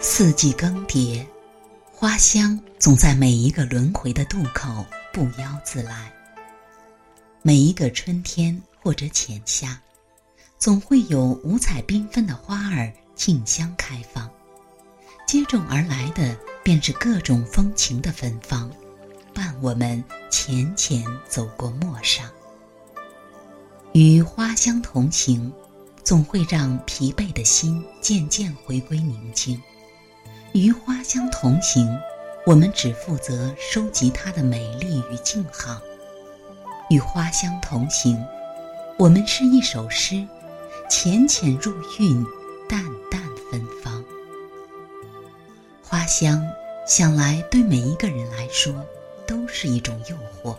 四季更迭，花香总在每一个轮回的渡口不邀自来。每一个春天或者浅夏，总会有五彩缤纷的花儿竞相开放，接踵而来的便是各种风情的芬芳，伴我们浅浅走过陌上。与花香同行，总会让疲惫的心渐渐回归宁静。与花香同行，我们只负责收集它的美丽与静好。与花香同行，我们是一首诗，浅浅入韵，淡淡芬芳。花香想来对每一个人来说都是一种诱惑。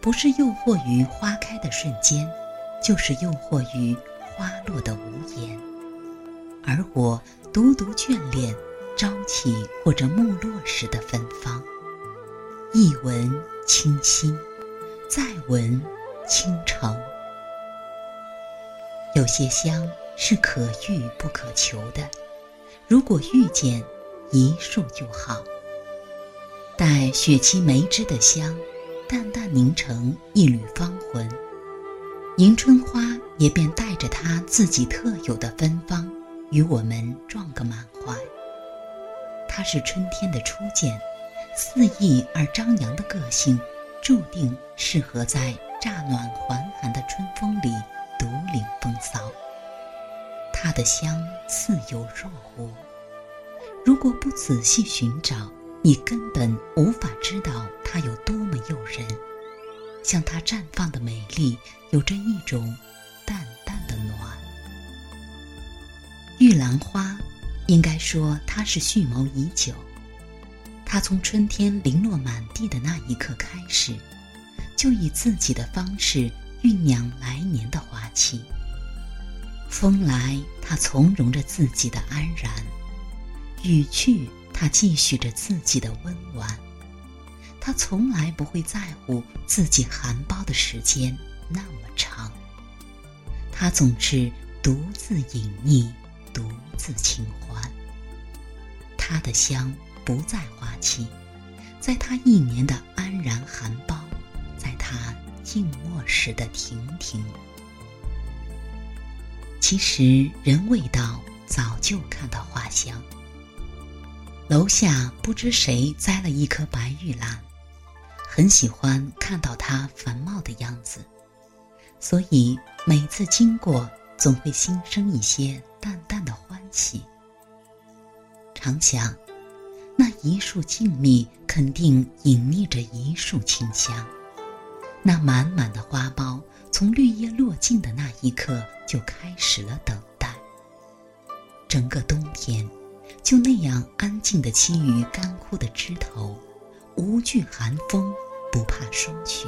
不是诱惑于花开的瞬间，就是诱惑于花落的无言。而我独独眷恋朝起或者暮落时的芬芳，一闻清新，再闻倾城。有些香是可遇不可求的，如果遇见，一束就好。待雪期梅枝的香。淡淡凝成一缕芳魂，迎春花也便带着它自己特有的芬芳，与我们撞个满怀。它是春天的初见，肆意而张扬的个性，注定适合在乍暖还寒的春风里独领风骚。它的香似有若无，如果不仔细寻找。你根本无法知道它有多么诱人，像它绽放的美丽，有着一种淡淡的暖。玉兰花，应该说他是蓄谋已久，他从春天零落满地的那一刻开始，就以自己的方式酝酿来年的花期。风来，他从容着自己的安然；雨去。他继续着自己的温婉，他从来不会在乎自己含苞的时间那么长。他总是独自隐匿，独自清欢。他的香不在花期，在他一年的安然含苞，在他静默时的亭亭。其实人未到，早就看到花香。楼下不知谁栽了一棵白玉兰，很喜欢看到它繁茂的样子，所以每次经过总会心生一些淡淡的欢喜。常想，那一树静谧，肯定隐匿着一树清香。那满满的花苞，从绿叶落尽的那一刻就开始了等待。整个冬天。就那样安静地栖于干枯的枝头，无惧寒风，不怕霜雪，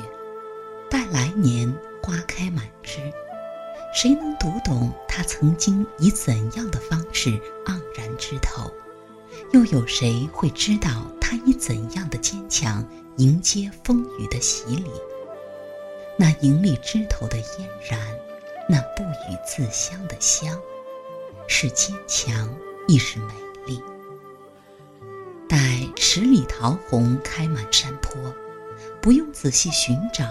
待来年花开满枝。谁能读懂他曾经以怎样的方式盎然枝头？又有谁会知道他以怎样的坚强迎接风雨的洗礼？那盈利枝头的嫣然，那不语自香的香，是坚强，亦是美丽。待十里桃红开满山坡，不用仔细寻找，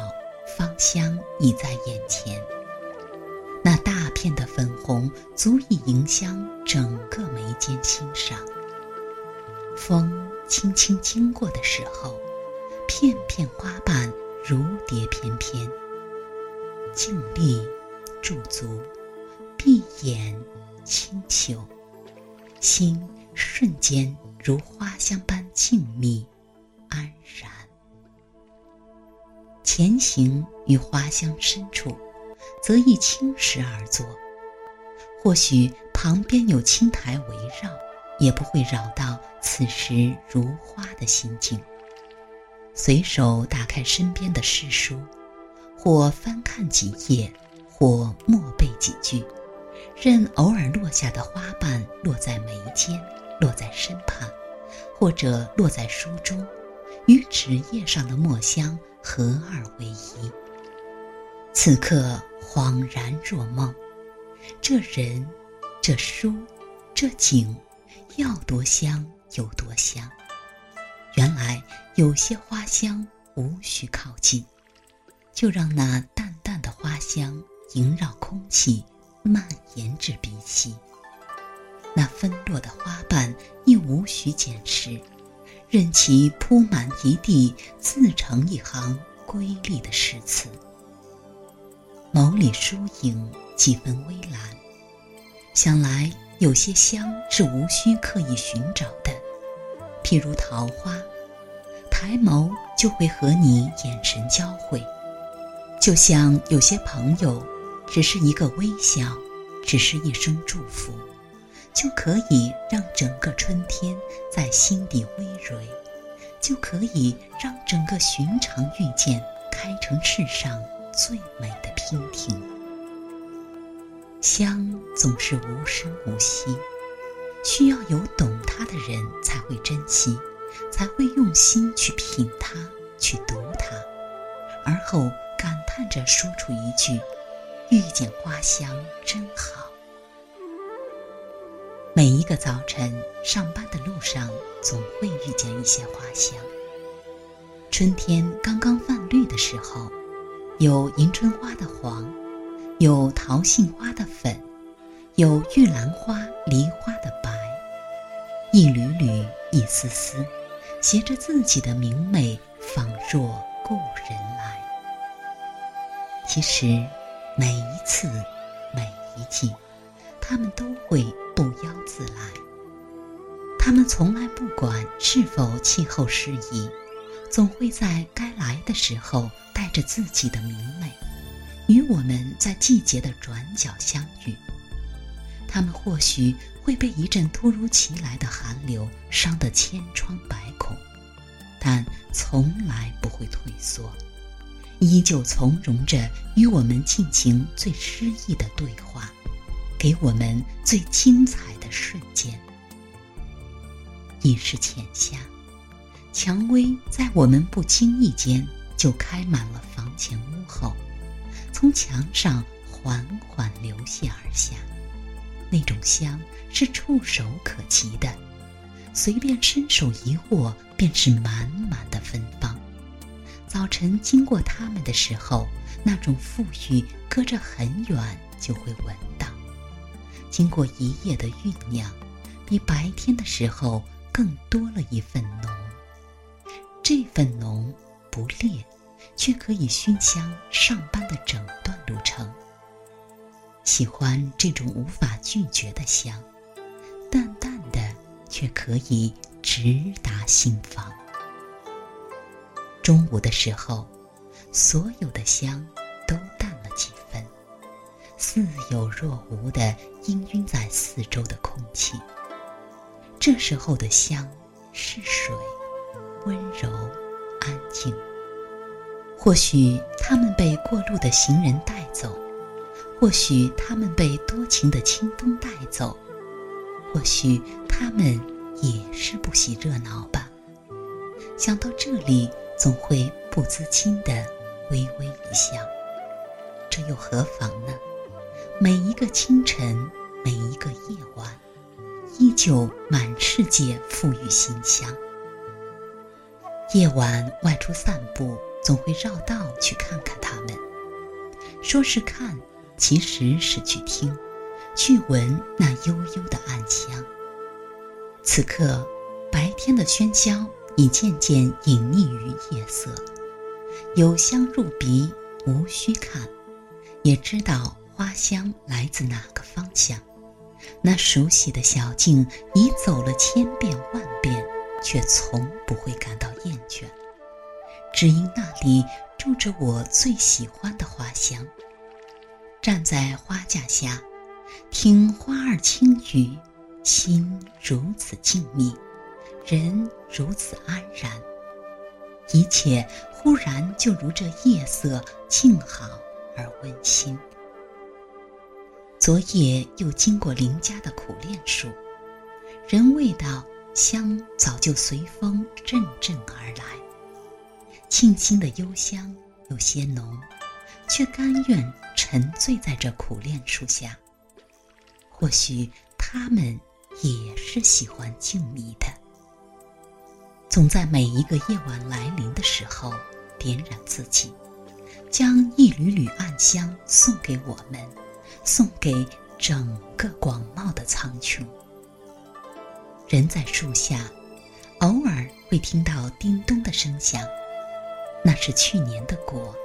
芳香已在眼前。那大片的粉红足以迎香整个眉间欣赏。风轻轻经过的时候，片片花瓣如蝶翩翩。静立，驻足，闭眼，清秋，心瞬间。如花香般静谧、安然。前行于花香深处，则亦轻石而坐。或许旁边有青苔围绕，也不会扰到此时如花的心境。随手打开身边的诗书，或翻看几页，或默背几句，任偶尔落下的花瓣落在眉间。落在身旁，或者落在书中，与纸页上的墨香合二为一。此刻恍然若梦，这人、这书、这景，要多香有多香。原来有些花香无需靠近，就让那淡淡的花香萦绕空气，蔓延至鼻息。那纷落的花瓣亦无需捡拾，任其铺满一地，自成一行瑰丽的诗词。眸里疏影几分微澜，想来有些香是无需刻意寻找的，譬如桃花，抬眸就会和你眼神交汇；就像有些朋友，只是一个微笑，只是一声祝福。就可以让整个春天在心底微蕤，就可以让整个寻常遇见开成世上最美的娉婷。香总是无声无息，需要有懂它的人才会珍惜，才会用心去品它，去读它，而后感叹着说出一句：“遇见花香真好。”每一个早晨上班的路上，总会遇见一些花香。春天刚刚泛绿的时候，有迎春花的黄，有桃杏花的粉，有玉兰花、梨花的白，一缕缕、一丝丝，携着自己的明媚，仿若故人来。其实，每一次，每一季。他们都会不邀自来，他们从来不管是否气候适宜，总会在该来的时候带着自己的明媚，与我们在季节的转角相遇。他们或许会被一阵突如其来的寒流伤得千疮百孔，但从来不会退缩，依旧从容着与我们进行最诗意的对话。给我们最精彩的瞬间。已是浅夏，蔷薇在我们不经意间就开满了房前屋后，从墙上缓缓流泻而下。那种香是触手可及的，随便伸手一握，便是满满的芬芳。早晨经过它们的时候，那种馥郁，隔着很远就会闻到。经过一夜的酝酿，比白天的时候更多了一份浓。这份浓不烈，却可以熏香上班的整段路程。喜欢这种无法拒绝的香，淡淡的，却可以直达心房。中午的时候，所有的香都淡了几分。似有若无的氤氲在四周的空气。这时候的香是水，温柔安静。或许他们被过路的行人带走，或许他们被多情的清风带走，或许他们也是不喜热闹吧。想到这里，总会不自禁的微微一笑。这又何妨呢？每一个清晨，每一个夜晚，依旧满世界馥郁馨香。夜晚外出散步，总会绕道去看看它们。说是看，其实是去听，去闻那悠悠的暗香。此刻，白天的喧嚣已渐渐隐匿于夜色，有香入鼻，无需看，也知道。花香来自哪个方向？那熟悉的小径已走了千遍万遍，却从不会感到厌倦，只因那里住着我最喜欢的花香。站在花架下，听花儿轻语，心如此静谧，人如此安然，一切忽然就如这夜色静好而温馨。昨夜又经过邻家的苦楝树，人未到香早就随风阵阵而来。沁心的幽香有些浓，却甘愿沉醉在这苦楝树下。或许他们也是喜欢静谧的，总在每一个夜晚来临的时候点燃自己，将一缕缕暗香送给我们，送给整个广袤的苍穹。人在树下，偶尔会听到叮咚的声响，那是去年的果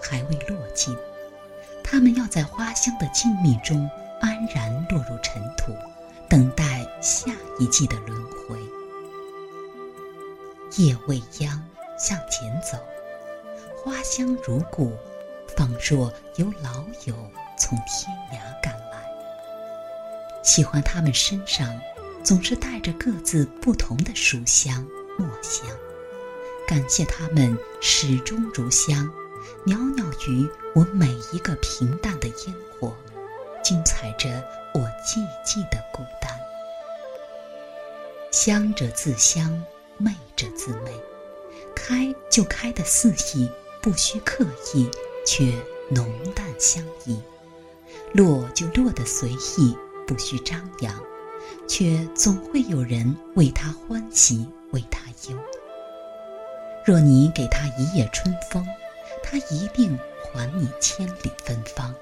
还未落尽，它们要在花香的静谧中安然落入尘土。等待下一季的轮回。夜未央，向前走，花香如故，仿若有老友从天涯赶来。喜欢他们身上总是带着各自不同的书香墨香，感谢他们始终如香，袅袅于我每一个平淡的烟火，精彩着。我寂寂的孤单，香者自香，媚者自媚，开就开得肆意，不需刻意，却浓淡相宜；落就落得随意，不需张扬，却总会有人为他欢喜，为他忧。若你给他一夜春风，他一定还你千里芬芳。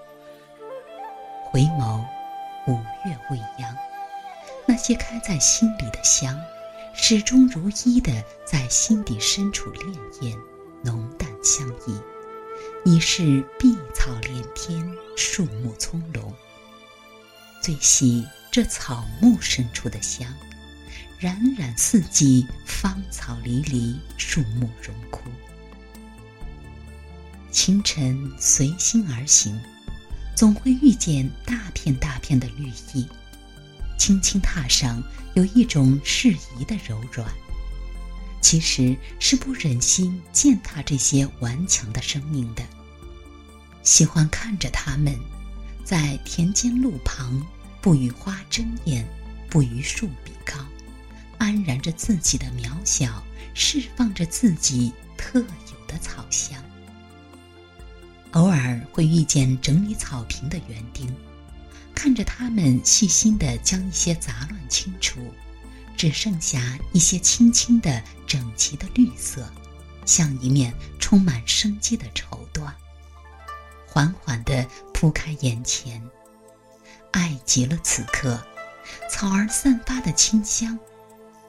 回眸。五月未央，那些开在心里的香，始终如一的在心底深处潋滟，浓淡相宜。你是碧草连天，树木葱茏，最喜这草木深处的香，冉冉四季，芳草离离，树木荣枯。清晨随心而行。总会遇见大片大片的绿意，轻轻踏上，有一种适宜的柔软。其实是不忍心践踏这些顽强的生命的。喜欢看着它们，在田间路旁，不与花争艳，不与树比高，安然着自己的渺小，释放着自己特有的草香。偶尔会遇见整理草坪的园丁，看着他们细心地将一些杂乱清除，只剩下一些青青的、整齐的绿色，像一面充满生机的绸缎，缓缓地铺开眼前。爱极了此刻，草儿散发的清香，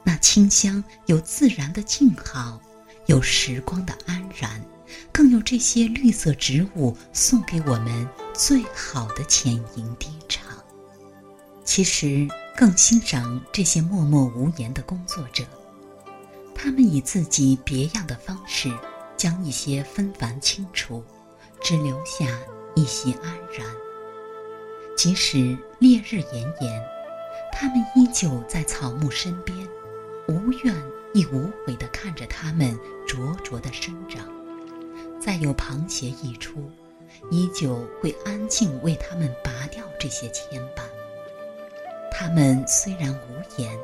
那清香有自然的静好，有时光的安然。更有这些绿色植物送给我们最好的浅吟低唱。其实更欣赏这些默默无言的工作者，他们以自己别样的方式，将一些纷繁清除，只留下一些安然。即使烈日炎炎，他们依旧在草木身边，无怨亦无悔地看着它们灼灼的生长。再有旁斜一出，依旧会安静为他们拔掉这些牵绊。他们虽然无言，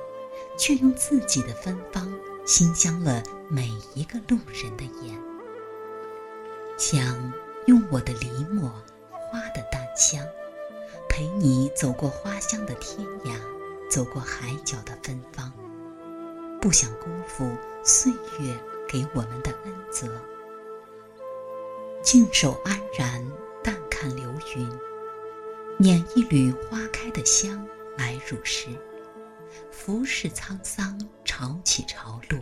却用自己的芬芳馨香了每一个路人的眼。想用我的梨墨，花的淡香，陪你走过花香的天涯，走过海角的芬芳。不想辜负岁月给我们的恩泽。静守安然，淡看流云，捻一缕花开的香来入诗。浮世沧桑，潮起潮落，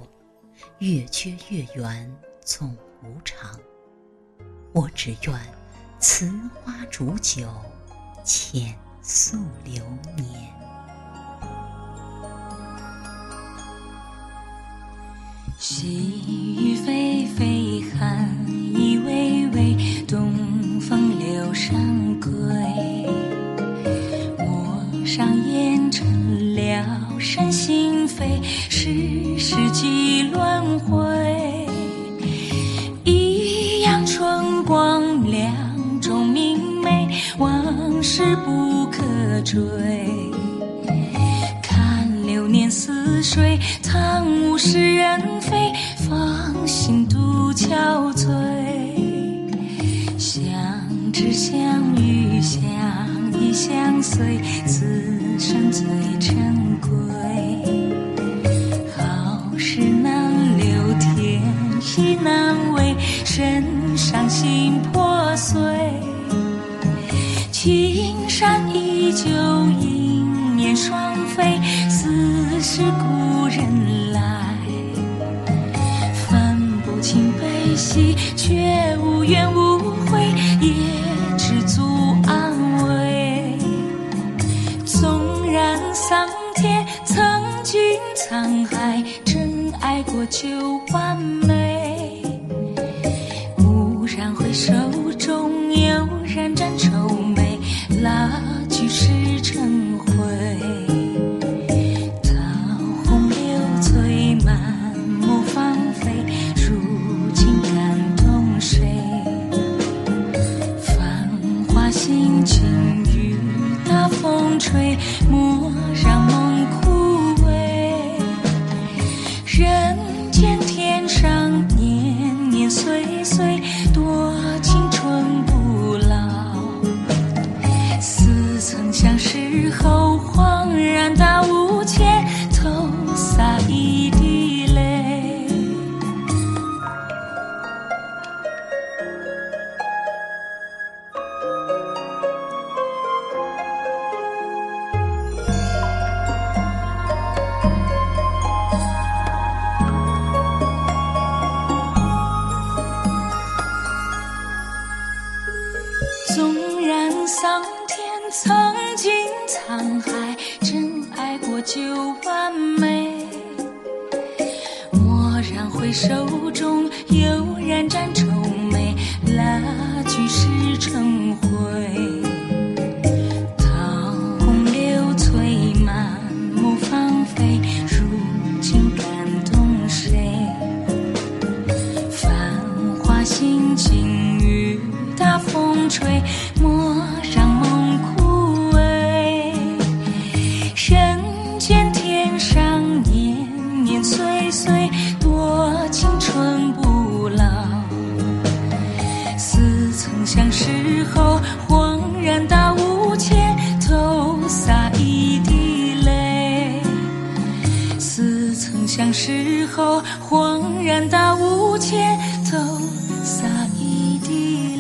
月缺月圆，总无常。我只愿此花煮酒，浅诉流年。细雨霏霏，寒意微微，东风柳上归。陌上烟尘，了身心扉，世事几轮回。追，看流。年似水，叹物是人非，芳心独憔悴。相知相遇，相依。相随，此生最珍贵。好事难留，天意难违，身伤心破碎。情依旧，迎面双飞，似是故人来。分不清悲喜，却无怨无悔，也知足安慰。纵然桑田曾经沧海，真爱过就完美。相识后，恍然大悟前，头洒一滴泪。